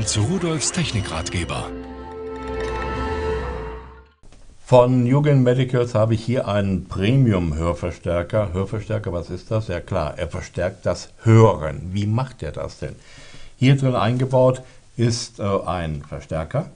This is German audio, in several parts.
Willkommen zu Rudolfs Technikratgeber. Von Jugend Medicals habe ich hier einen Premium-Hörverstärker. Hörverstärker, was ist das? Ja klar, er verstärkt das Hören. Wie macht er das denn? Hier drin eingebaut ist äh, ein Verstärker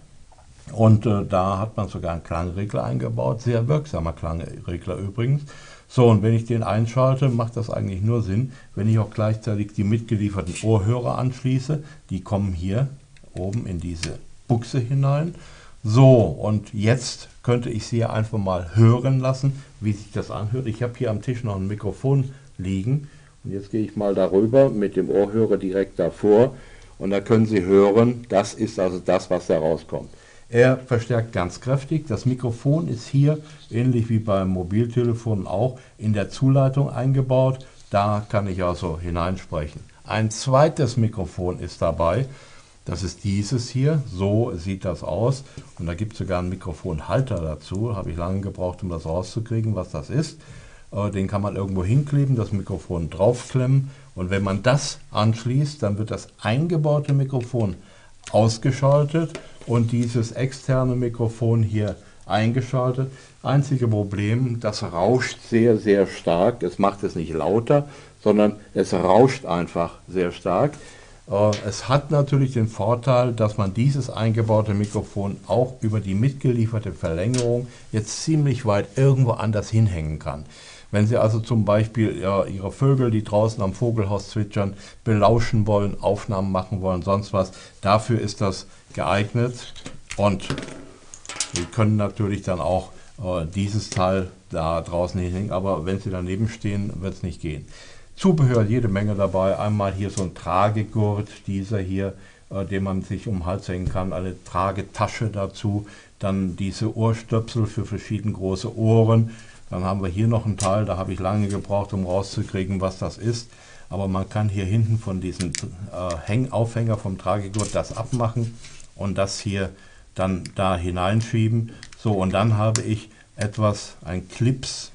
und äh, da hat man sogar einen Klangregler eingebaut, sehr wirksamer Klangregler übrigens. So, und wenn ich den einschalte, macht das eigentlich nur Sinn, wenn ich auch gleichzeitig die mitgelieferten Ohrhörer anschließe. Die kommen hier oben in diese Buchse hinein. So, und jetzt könnte ich Sie einfach mal hören lassen, wie sich das anhört. Ich habe hier am Tisch noch ein Mikrofon liegen. Und jetzt gehe ich mal darüber mit dem Ohrhörer direkt davor. Und da können Sie hören, das ist also das, was da rauskommt. Er verstärkt ganz kräftig. Das Mikrofon ist hier, ähnlich wie beim Mobiltelefon auch, in der Zuleitung eingebaut. Da kann ich also hineinsprechen. Ein zweites Mikrofon ist dabei. Das ist dieses hier, so sieht das aus. Und da gibt es sogar einen Mikrofonhalter dazu. Habe ich lange gebraucht, um das rauszukriegen, was das ist. Äh, den kann man irgendwo hinkleben, das Mikrofon draufklemmen. Und wenn man das anschließt, dann wird das eingebaute Mikrofon ausgeschaltet und dieses externe Mikrofon hier eingeschaltet. Einzige Problem, das rauscht sehr, sehr stark. Es macht es nicht lauter, sondern es rauscht einfach sehr stark. Äh, es hat natürlich den Vorteil, dass man dieses eingebaute Mikrofon auch über die mitgelieferte Verlängerung jetzt ziemlich weit irgendwo anders hinhängen kann. Wenn Sie also zum Beispiel Ihre Vögel, die draußen am Vogelhaus zwitschern, belauschen wollen, Aufnahmen machen wollen, sonst was, dafür ist das geeignet. Und Sie können natürlich dann auch äh, dieses Teil da draußen hinhängen, aber wenn Sie daneben stehen, wird es nicht gehen. Zubehör jede Menge dabei. Einmal hier so ein Tragegurt, dieser hier, äh, den man sich um den Hals hängen kann, eine Tragetasche dazu, dann diese Ohrstöpsel für verschiedene große Ohren. Dann haben wir hier noch einen Teil, da habe ich lange gebraucht, um rauszukriegen, was das ist. Aber man kann hier hinten von diesem äh, Hängaufhänger vom Tragegurt das abmachen und das hier dann da hineinschieben. So, und dann habe ich etwas, ein Clips.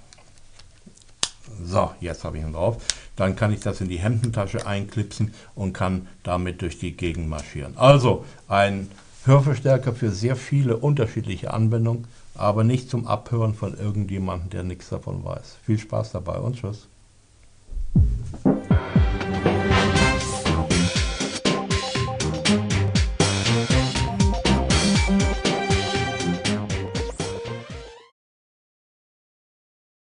So, jetzt habe ich ihn drauf. Dann kann ich das in die Hemdentasche einklipsen und kann damit durch die Gegend marschieren. Also ein Hörverstärker für sehr viele unterschiedliche Anwendungen, aber nicht zum Abhören von irgendjemandem, der nichts davon weiß. Viel Spaß dabei und tschüss.